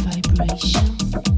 vibration.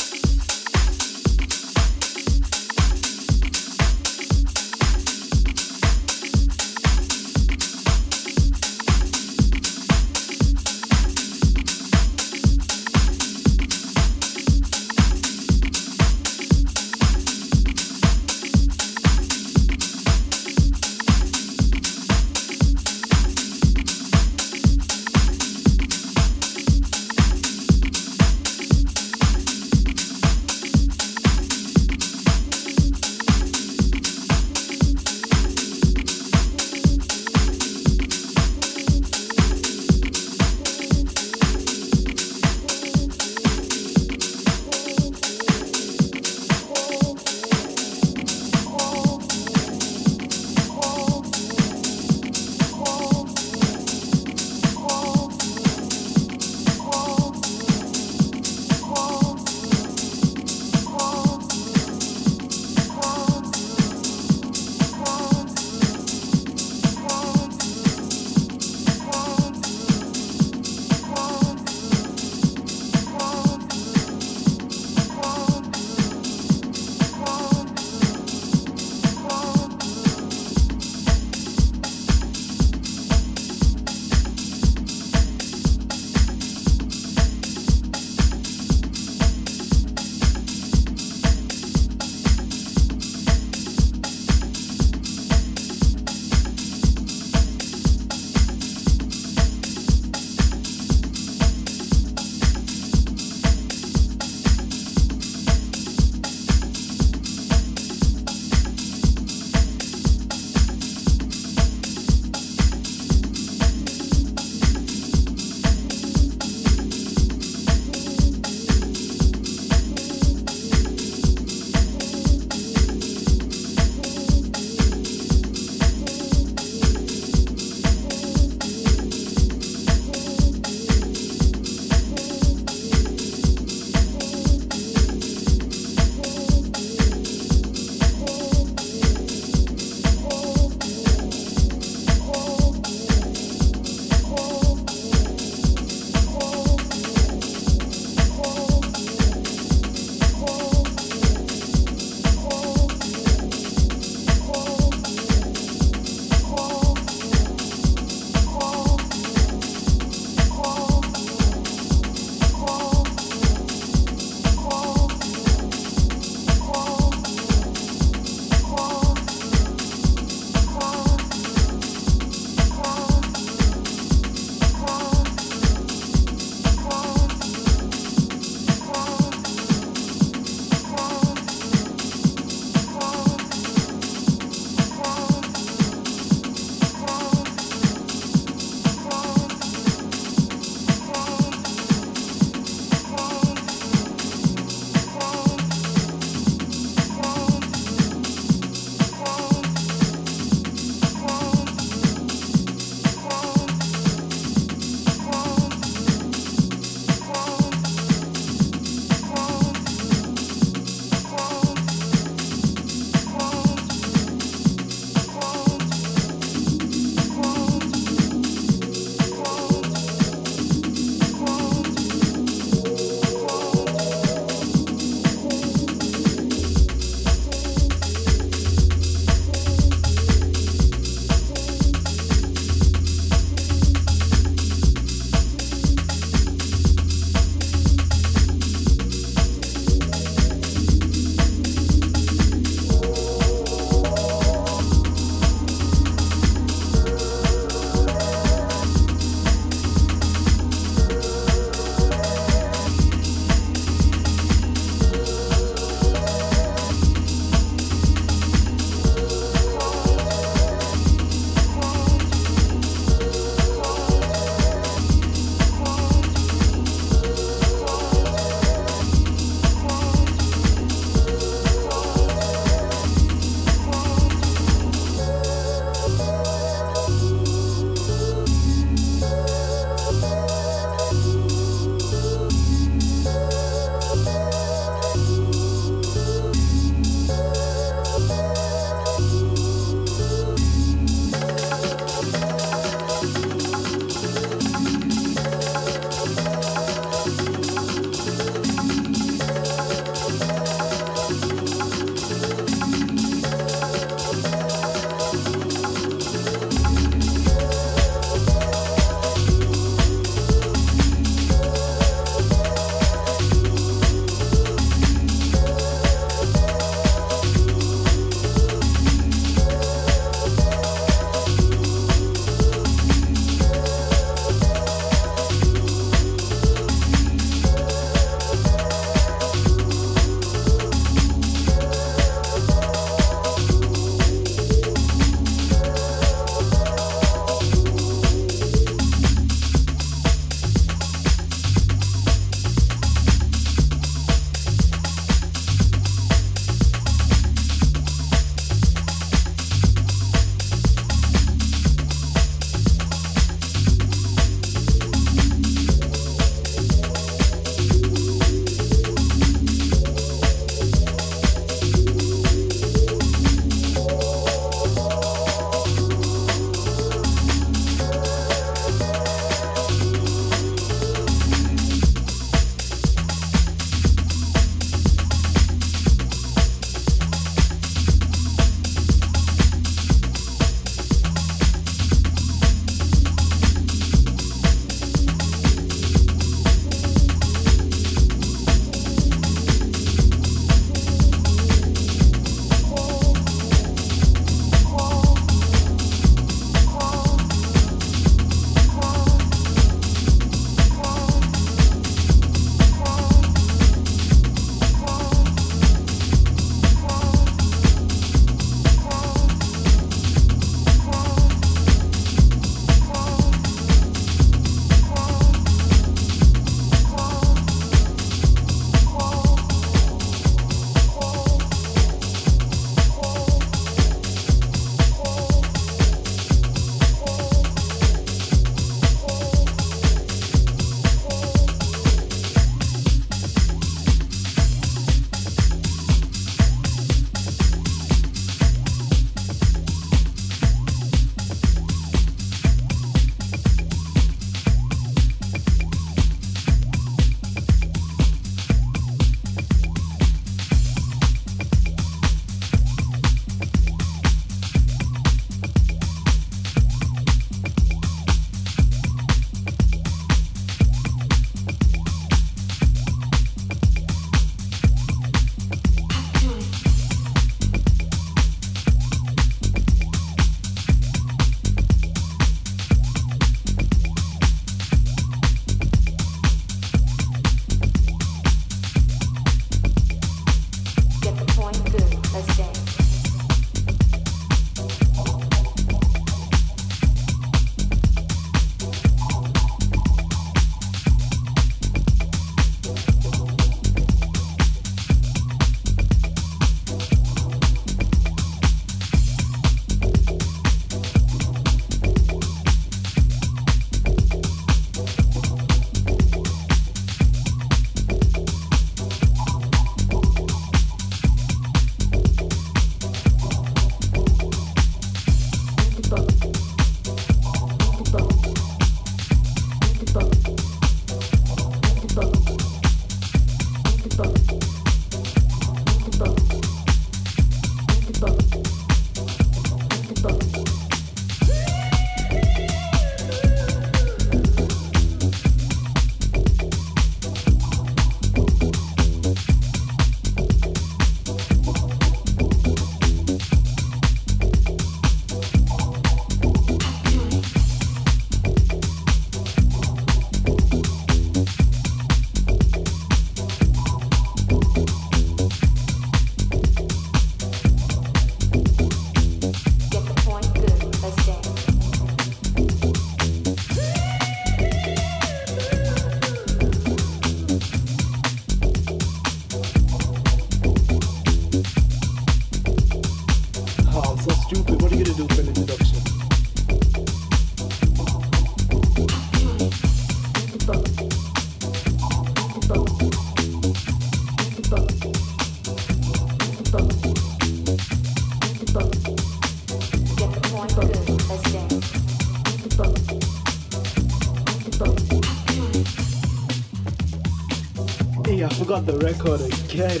Record again.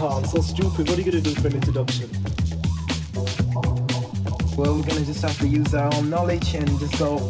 Oh, I'm so stupid. What are you gonna do for an introduction? Well, we're gonna just have to use our own knowledge and just go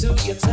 So you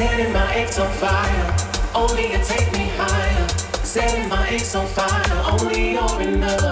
Setting my eggs on fire, only you take me higher. Setting my eggs on fire, only you're enough.